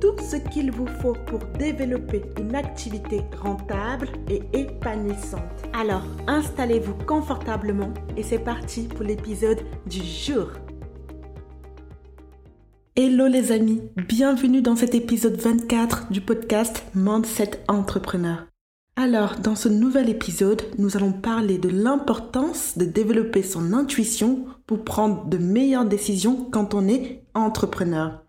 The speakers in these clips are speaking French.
tout ce qu'il vous faut pour développer une activité rentable et épanouissante. Alors, installez-vous confortablement et c'est parti pour l'épisode du jour. Hello les amis, bienvenue dans cet épisode 24 du podcast Mindset Entrepreneur. Alors, dans ce nouvel épisode, nous allons parler de l'importance de développer son intuition pour prendre de meilleures décisions quand on est entrepreneur.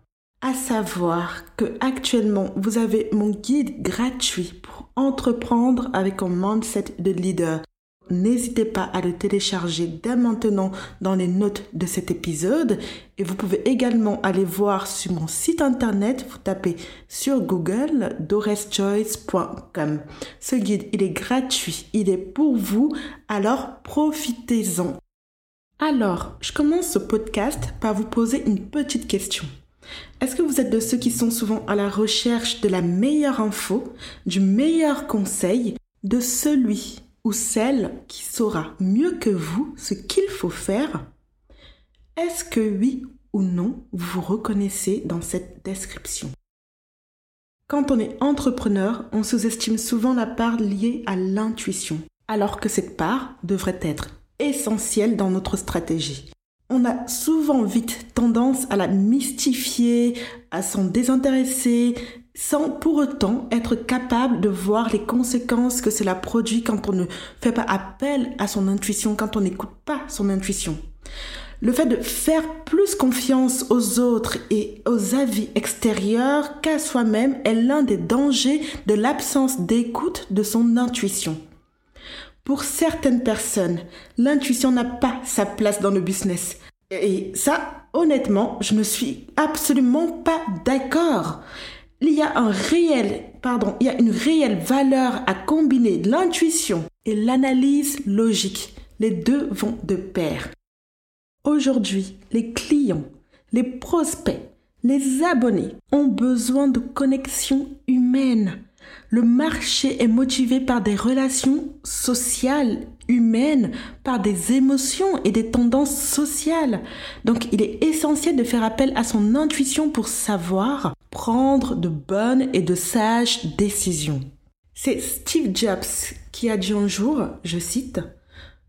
À savoir que actuellement, vous avez mon guide gratuit pour entreprendre avec un mindset de leader. N'hésitez pas à le télécharger dès maintenant dans les notes de cet épisode et vous pouvez également aller voir sur mon site internet, vous tapez sur Google doreschoice.com. Ce guide, il est gratuit, il est pour vous, alors profitez-en. Alors, je commence ce podcast par vous poser une petite question. Est-ce que vous êtes de ceux qui sont souvent à la recherche de la meilleure info, du meilleur conseil, de celui ou celle qui saura mieux que vous ce qu'il faut faire? Est-ce que oui ou non vous vous reconnaissez dans cette description? Quand on est entrepreneur, on sous-estime souvent la part liée à l'intuition, alors que cette part devrait être essentielle dans notre stratégie on a souvent vite tendance à la mystifier, à s'en désintéresser, sans pour autant être capable de voir les conséquences que cela produit quand on ne fait pas appel à son intuition, quand on n'écoute pas son intuition. Le fait de faire plus confiance aux autres et aux avis extérieurs qu'à soi-même est l'un des dangers de l'absence d'écoute de son intuition. Pour certaines personnes, l'intuition n'a pas sa place dans le business. Et ça, honnêtement, je ne suis absolument pas d'accord. Il y a un réel, pardon, il y a une réelle valeur à combiner l'intuition et l'analyse logique. Les deux vont de pair. Aujourd'hui, les clients, les prospects, les abonnés ont besoin de connexion humaine le marché est motivé par des relations sociales, humaines, par des émotions et des tendances sociales. Donc il est essentiel de faire appel à son intuition pour savoir prendre de bonnes et de sages décisions. C'est Steve Jobs qui a dit un jour, je cite,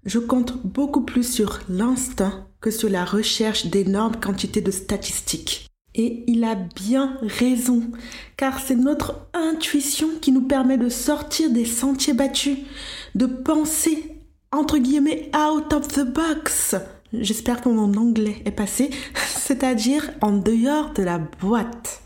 Je compte beaucoup plus sur l'instinct que sur la recherche d'énormes quantités de statistiques. Et il a bien raison, car c'est notre intuition qui nous permet de sortir des sentiers battus, de penser, entre guillemets, out of the box. J'espère que mon anglais est passé, c'est-à-dire en dehors de la boîte.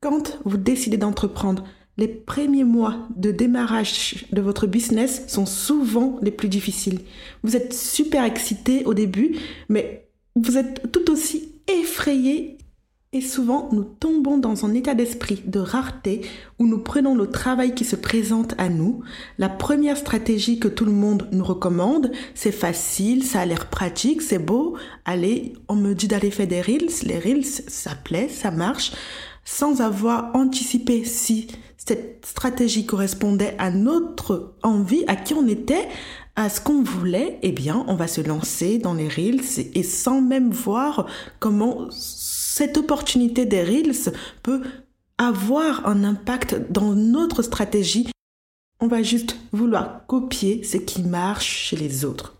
Quand vous décidez d'entreprendre, les premiers mois de démarrage de votre business sont souvent les plus difficiles. Vous êtes super excité au début, mais vous êtes tout aussi effrayé et souvent, nous tombons dans un état d'esprit de rareté où nous prenons le travail qui se présente à nous. La première stratégie que tout le monde nous recommande, c'est facile, ça a l'air pratique, c'est beau. Allez, on me dit d'aller faire des reels. Les reels, ça plaît, ça marche. Sans avoir anticipé si cette stratégie correspondait à notre envie, à qui on était, à ce qu'on voulait, eh bien, on va se lancer dans les reels et sans même voir comment cette opportunité des Reels peut avoir un impact dans notre stratégie. On va juste vouloir copier ce qui marche chez les autres.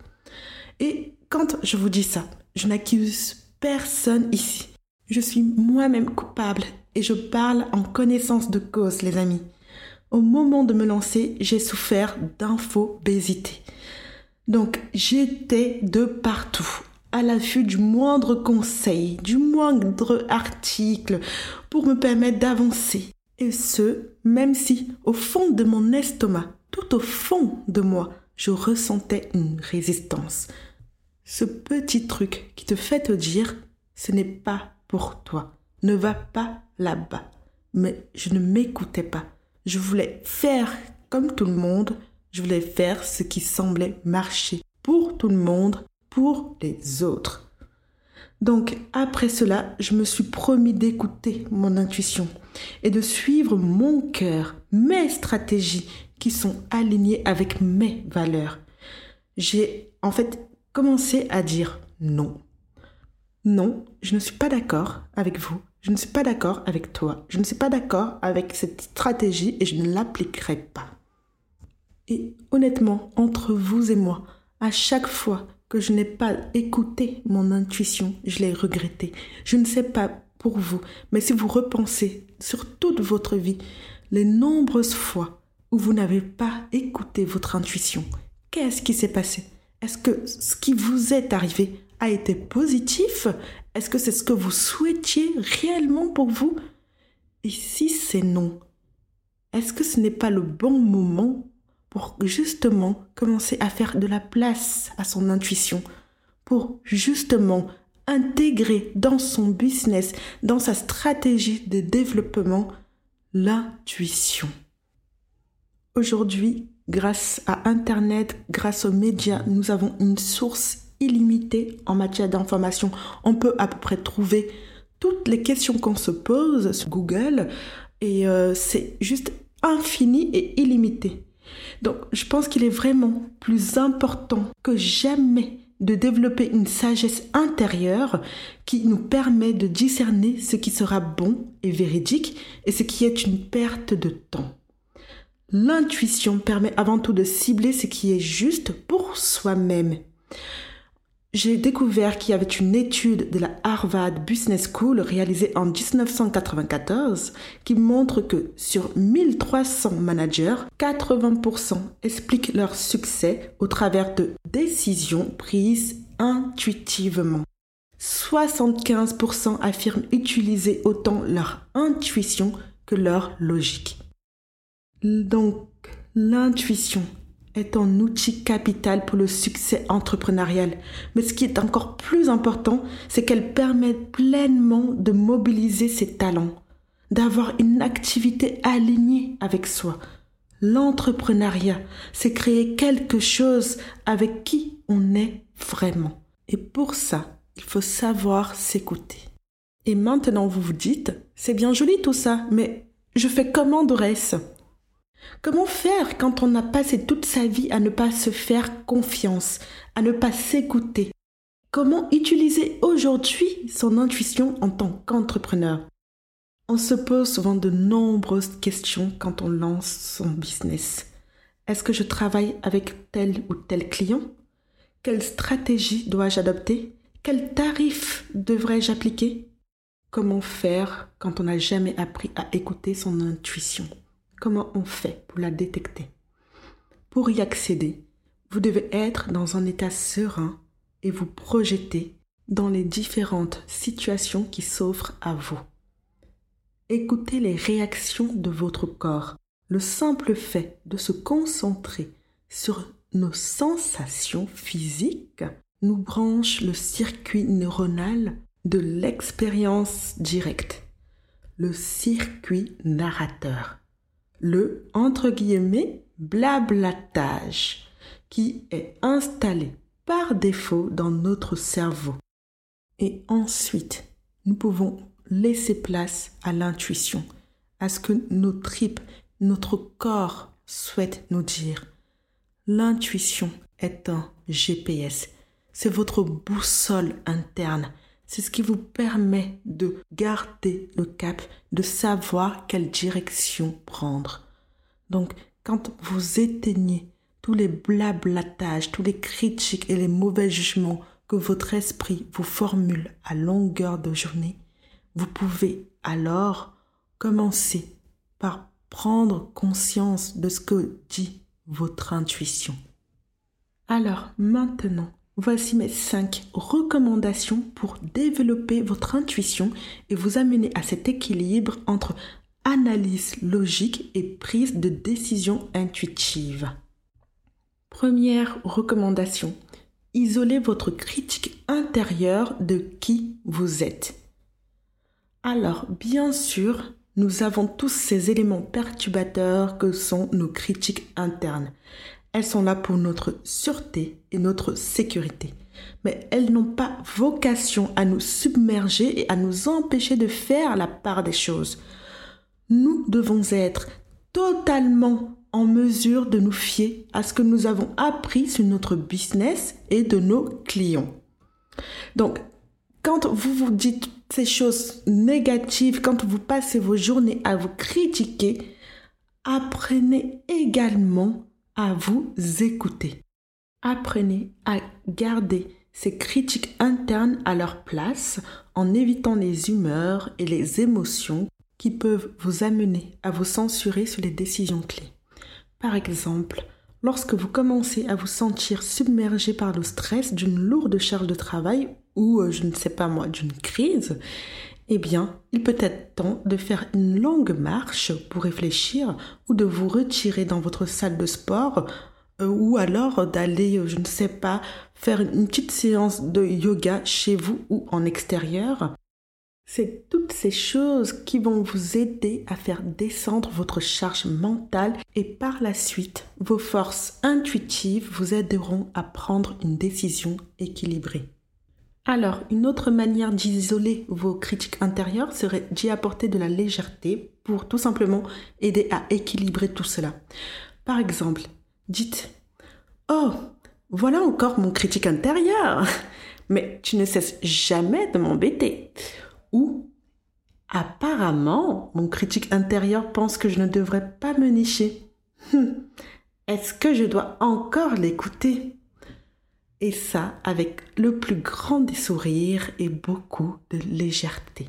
Et quand je vous dis ça, je n'accuse personne ici. Je suis moi-même coupable et je parle en connaissance de cause, les amis. Au moment de me lancer, j'ai souffert d'infobésité. Donc j'étais de partout, à l'affût du moindre conseil, du moindre article pour me permettre d'avancer. Et ce, même si au fond de mon estomac, tout au fond de moi, je ressentais une résistance. Ce petit truc qui te fait te dire, ce n'est pas pour toi, ne va pas là-bas. mais je ne m'écoutais pas. Je voulais faire comme tout le monde, je voulais faire ce qui semblait marcher pour tout le monde, pour les autres. Donc après cela, je me suis promis d'écouter mon intuition et de suivre mon cœur, mes stratégies qui sont alignées avec mes valeurs. J'ai en fait commencé à dire non. Non, je ne suis pas d'accord avec vous. Je ne suis pas d'accord avec toi. Je ne suis pas d'accord avec cette stratégie et je ne l'appliquerai pas. Et honnêtement, entre vous et moi, à chaque fois que je n'ai pas écouté mon intuition, je l'ai regretté. Je ne sais pas pour vous, mais si vous repensez sur toute votre vie, les nombreuses fois où vous n'avez pas écouté votre intuition, qu'est-ce qui s'est passé? Est-ce que ce qui vous est arrivé a été positif? Est-ce que c'est ce que vous souhaitiez réellement pour vous? Et si c'est non, est-ce que ce n'est pas le bon moment pour justement commencer à faire de la place à son intuition, pour justement intégrer dans son business, dans sa stratégie de développement, l'intuition. Aujourd'hui, grâce à Internet, grâce aux médias, nous avons une source illimitée en matière d'information. On peut à peu près trouver toutes les questions qu'on se pose sur Google et euh, c'est juste infini et illimité. Donc, je pense qu'il est vraiment plus important que jamais de développer une sagesse intérieure qui nous permet de discerner ce qui sera bon et véridique et ce qui est une perte de temps. L'intuition permet avant tout de cibler ce qui est juste pour soi-même j'ai découvert qu'il y avait une étude de la Harvard Business School réalisée en 1994 qui montre que sur 1300 managers, 80% expliquent leur succès au travers de décisions prises intuitivement. 75% affirment utiliser autant leur intuition que leur logique. Donc, l'intuition est un outil capital pour le succès entrepreneurial. Mais ce qui est encore plus important, c'est qu'elle permet pleinement de mobiliser ses talents, d'avoir une activité alignée avec soi. L'entrepreneuriat, c'est créer quelque chose avec qui on est vraiment. Et pour ça, il faut savoir s'écouter. Et maintenant, vous vous dites, c'est bien joli tout ça, mais je fais comment Dorès Comment faire quand on a passé toute sa vie à ne pas se faire confiance, à ne pas s'écouter? Comment utiliser aujourd'hui son intuition en tant qu'entrepreneur? On se pose souvent de nombreuses questions quand on lance son business. Est-ce que je travaille avec tel ou tel client? Quelle stratégie dois-je adopter? Quel tarif devrais-je appliquer? Comment faire quand on n'a jamais appris à écouter son intuition? Comment on fait pour la détecter? Pour y accéder, vous devez être dans un état serein et vous projeter dans les différentes situations qui s'offrent à vous. Écoutez les réactions de votre corps. Le simple fait de se concentrer sur nos sensations physiques nous branche le circuit neuronal de l'expérience directe, le circuit narrateur le entre guillemets blablatage qui est installé par défaut dans notre cerveau. Et ensuite, nous pouvons laisser place à l'intuition, à ce que nos tripes, notre corps souhaitent nous dire. L'intuition est un GPS. C'est votre boussole interne c'est ce qui vous permet de garder le cap, de savoir quelle direction prendre. Donc, quand vous éteignez tous les blablatages, tous les critiques et les mauvais jugements que votre esprit vous formule à longueur de journée, vous pouvez alors commencer par prendre conscience de ce que dit votre intuition. Alors maintenant, Voici mes 5 recommandations pour développer votre intuition et vous amener à cet équilibre entre analyse logique et prise de décision intuitive. Première recommandation. Isolez votre critique intérieure de qui vous êtes. Alors, bien sûr, nous avons tous ces éléments perturbateurs que sont nos critiques internes. Elles sont là pour notre sûreté et notre sécurité. Mais elles n'ont pas vocation à nous submerger et à nous empêcher de faire la part des choses. Nous devons être totalement en mesure de nous fier à ce que nous avons appris sur notre business et de nos clients. Donc, quand vous vous dites ces choses négatives, quand vous passez vos journées à vous critiquer, apprenez également à vous écouter. Apprenez à garder ces critiques internes à leur place en évitant les humeurs et les émotions qui peuvent vous amener à vous censurer sur les décisions clés. Par exemple, lorsque vous commencez à vous sentir submergé par le stress d'une lourde charge de travail ou, euh, je ne sais pas moi, d'une crise, eh bien, il peut être temps de faire une longue marche pour réfléchir ou de vous retirer dans votre salle de sport euh, ou alors d'aller, euh, je ne sais pas, faire une petite séance de yoga chez vous ou en extérieur. C'est toutes ces choses qui vont vous aider à faire descendre votre charge mentale et par la suite, vos forces intuitives vous aideront à prendre une décision équilibrée. Alors, une autre manière d'isoler vos critiques intérieures serait d'y apporter de la légèreté pour tout simplement aider à équilibrer tout cela. Par exemple, dites Oh, voilà encore mon critique intérieur, mais tu ne cesses jamais de m'embêter. Ou Apparemment, mon critique intérieur pense que je ne devrais pas me nicher. Hum, est-ce que je dois encore l'écouter? Et ça avec le plus grand des sourires et beaucoup de légèreté.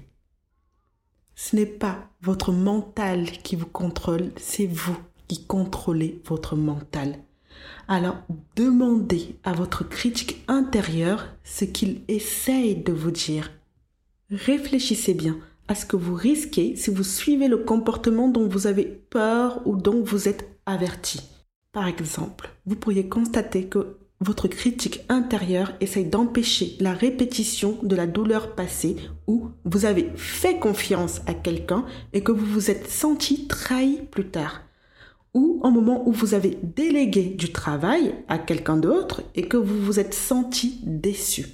Ce n'est pas votre mental qui vous contrôle, c'est vous qui contrôlez votre mental. Alors demandez à votre critique intérieur ce qu'il essaye de vous dire. Réfléchissez bien à ce que vous risquez si vous suivez le comportement dont vous avez peur ou dont vous êtes averti. Par exemple, vous pourriez constater que votre critique intérieure essaye d'empêcher la répétition de la douleur passée où vous avez fait confiance à quelqu'un et que vous vous êtes senti trahi plus tard. Ou au moment où vous avez délégué du travail à quelqu'un d'autre et que vous vous êtes senti déçu.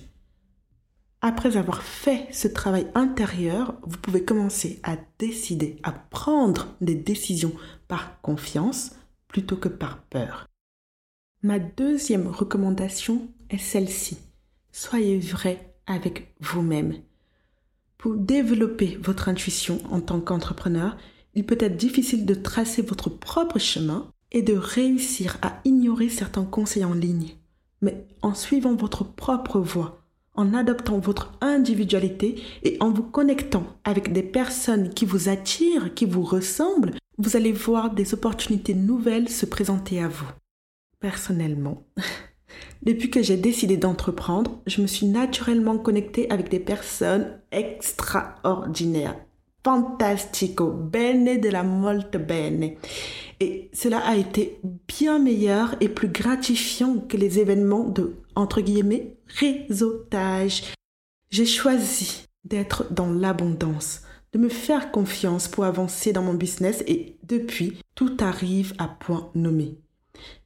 Après avoir fait ce travail intérieur, vous pouvez commencer à décider, à prendre des décisions par confiance plutôt que par peur. Ma deuxième recommandation est celle-ci. Soyez vrai avec vous-même. Pour développer votre intuition en tant qu'entrepreneur, il peut être difficile de tracer votre propre chemin et de réussir à ignorer certains conseils en ligne. Mais en suivant votre propre voie, en adoptant votre individualité et en vous connectant avec des personnes qui vous attirent, qui vous ressemblent, vous allez voir des opportunités nouvelles se présenter à vous. Personnellement, depuis que j'ai décidé d'entreprendre, je me suis naturellement connectée avec des personnes extraordinaires, fantastico, bene de la molte bene. Et cela a été bien meilleur et plus gratifiant que les événements de, entre guillemets, réseautage. J'ai choisi d'être dans l'abondance, de me faire confiance pour avancer dans mon business et depuis, tout arrive à point nommé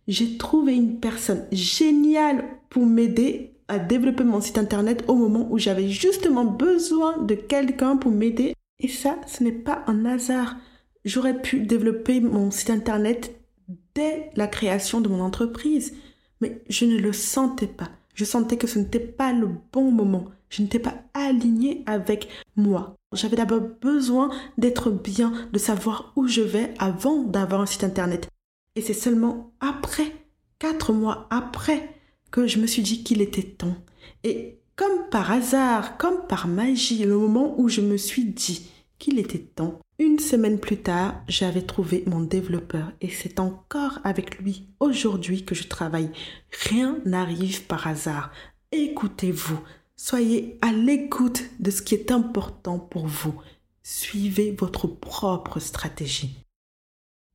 j'ai trouvé une personne géniale pour m'aider à développer mon site internet au moment où j'avais justement besoin de quelqu'un pour m'aider. Et ça, ce n'est pas un hasard. J'aurais pu développer mon site internet dès la création de mon entreprise, mais je ne le sentais pas. Je sentais que ce n'était pas le bon moment. Je n'étais pas alignée avec moi. J'avais d'abord besoin d'être bien, de savoir où je vais avant d'avoir un site internet. Et c'est seulement après, quatre mois après, que je me suis dit qu'il était temps. Et comme par hasard, comme par magie, le moment où je me suis dit qu'il était temps, une semaine plus tard, j'avais trouvé mon développeur et c'est encore avec lui aujourd'hui que je travaille. Rien n'arrive par hasard. Écoutez-vous, soyez à l'écoute de ce qui est important pour vous. Suivez votre propre stratégie.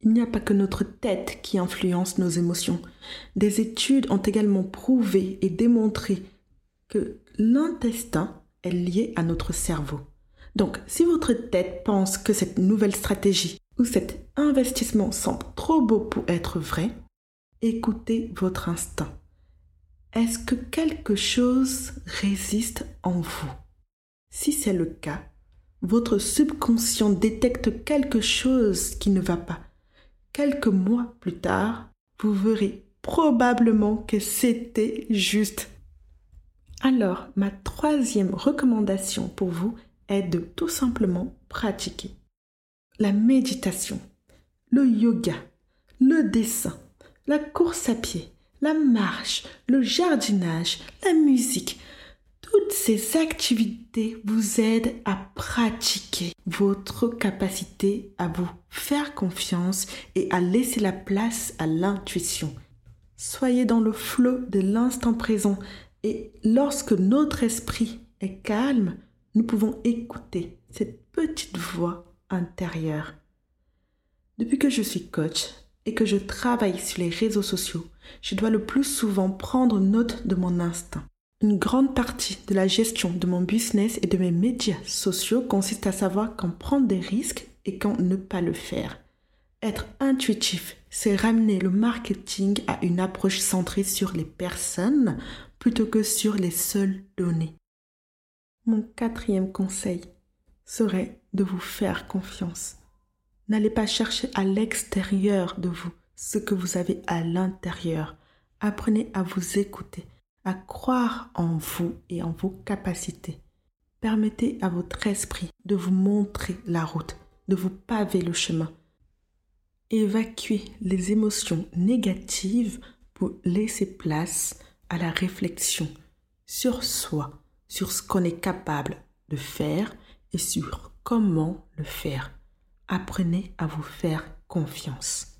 Il n'y a pas que notre tête qui influence nos émotions. Des études ont également prouvé et démontré que l'intestin est lié à notre cerveau. Donc, si votre tête pense que cette nouvelle stratégie ou cet investissement semble trop beau pour être vrai, écoutez votre instinct. Est-ce que quelque chose résiste en vous? Si c'est le cas, votre subconscient détecte quelque chose qui ne va pas. Quelques mois plus tard, vous verrez probablement que c'était juste. Alors, ma troisième recommandation pour vous est de tout simplement pratiquer. La méditation, le yoga, le dessin, la course à pied, la marche, le jardinage, la musique, toutes ces activités vous aident à pratiquer votre capacité à vous faire confiance et à laisser la place à l'intuition. Soyez dans le flot de l'instant présent et lorsque notre esprit est calme, nous pouvons écouter cette petite voix intérieure. Depuis que je suis coach et que je travaille sur les réseaux sociaux, je dois le plus souvent prendre note de mon instinct. Une grande partie de la gestion de mon business et de mes médias sociaux consiste à savoir quand prendre des risques et quand ne pas le faire. Être intuitif, c'est ramener le marketing à une approche centrée sur les personnes plutôt que sur les seules données. Mon quatrième conseil serait de vous faire confiance. N'allez pas chercher à l'extérieur de vous ce que vous avez à l'intérieur. Apprenez à vous écouter, à croire en vous et en vos capacités. Permettez à votre esprit de vous montrer la route, de vous paver le chemin. Évacuez les émotions négatives pour laisser place à la réflexion sur soi, sur ce qu'on est capable de faire et sur comment le faire. Apprenez à vous faire confiance.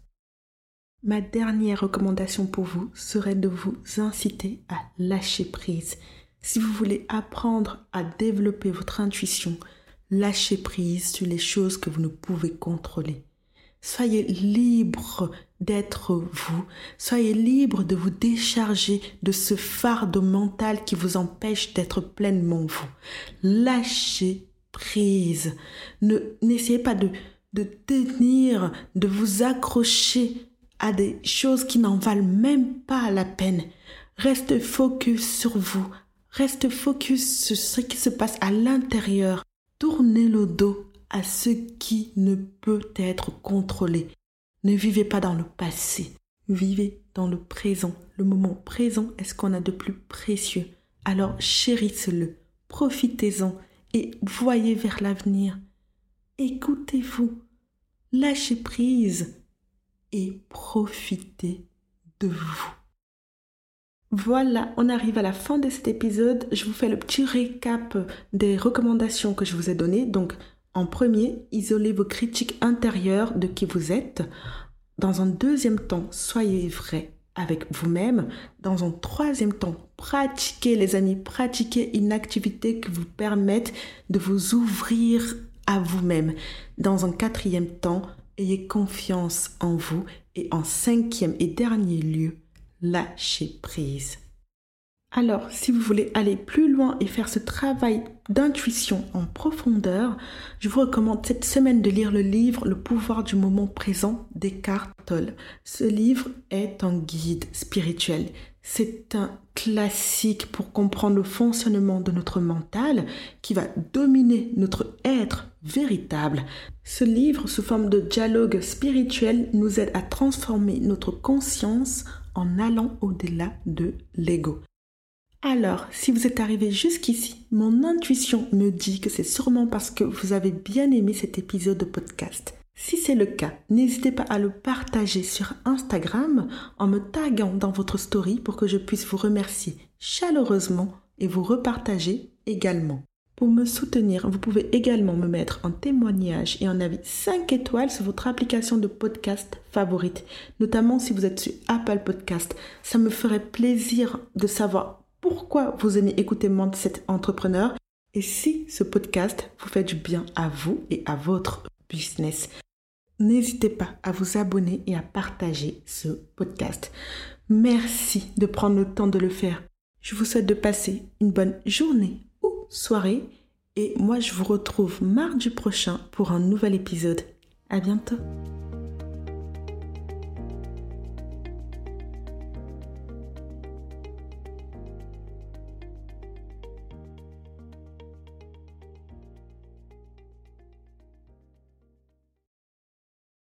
Ma dernière recommandation pour vous serait de vous inciter à lâcher prise. Si vous voulez apprendre à développer votre intuition, lâchez prise sur les choses que vous ne pouvez contrôler. Soyez libre d'être vous. Soyez libre de vous décharger de ce fardeau mental qui vous empêche d'être pleinement vous. Lâchez prise. Ne, n'essayez pas de, de tenir, de vous accrocher à des choses qui n'en valent même pas la peine. Reste focus sur vous. Reste focus sur ce qui se passe à l'intérieur. Tournez le dos à ce qui ne peut être contrôlé. Ne vivez pas dans le passé. Vivez dans le présent. Le moment présent est ce qu'on a de plus précieux. Alors chérissez-le, profitez-en et voyez vers l'avenir. Écoutez-vous, lâchez prise et profitez de vous. Voilà, on arrive à la fin de cet épisode. Je vous fais le petit récap des recommandations que je vous ai données. Donc, en premier, isolez vos critiques intérieures de qui vous êtes. Dans un deuxième temps, soyez vrai avec vous-même. Dans un troisième temps, pratiquez les amis, pratiquez une activité qui vous permette de vous ouvrir à vous-même. Dans un quatrième temps, ayez confiance en vous. Et en cinquième et dernier lieu, lâchez prise. Alors, si vous voulez aller plus loin et faire ce travail d'intuition en profondeur, je vous recommande cette semaine de lire le livre Le pouvoir du moment présent d'Eckhart Tolle. Ce livre est un guide spirituel. C'est un classique pour comprendre le fonctionnement de notre mental qui va dominer notre être véritable. Ce livre, sous forme de dialogue spirituel, nous aide à transformer notre conscience en allant au-delà de l'ego. Alors, si vous êtes arrivé jusqu'ici, mon intuition me dit que c'est sûrement parce que vous avez bien aimé cet épisode de podcast. Si c'est le cas, n'hésitez pas à le partager sur Instagram en me taguant dans votre story pour que je puisse vous remercier chaleureusement et vous repartager également. Pour me soutenir, vous pouvez également me mettre en témoignage et en avis 5 étoiles sur votre application de podcast favorite, notamment si vous êtes sur Apple Podcast. Ça me ferait plaisir de savoir pourquoi vous aimez écouter Mindset Entrepreneur et si ce podcast vous fait du bien à vous et à votre business. N'hésitez pas à vous abonner et à partager ce podcast. Merci de prendre le temps de le faire. Je vous souhaite de passer une bonne journée ou soirée Et moi, je vous retrouve mardi prochain pour un nouvel épisode. À bientôt!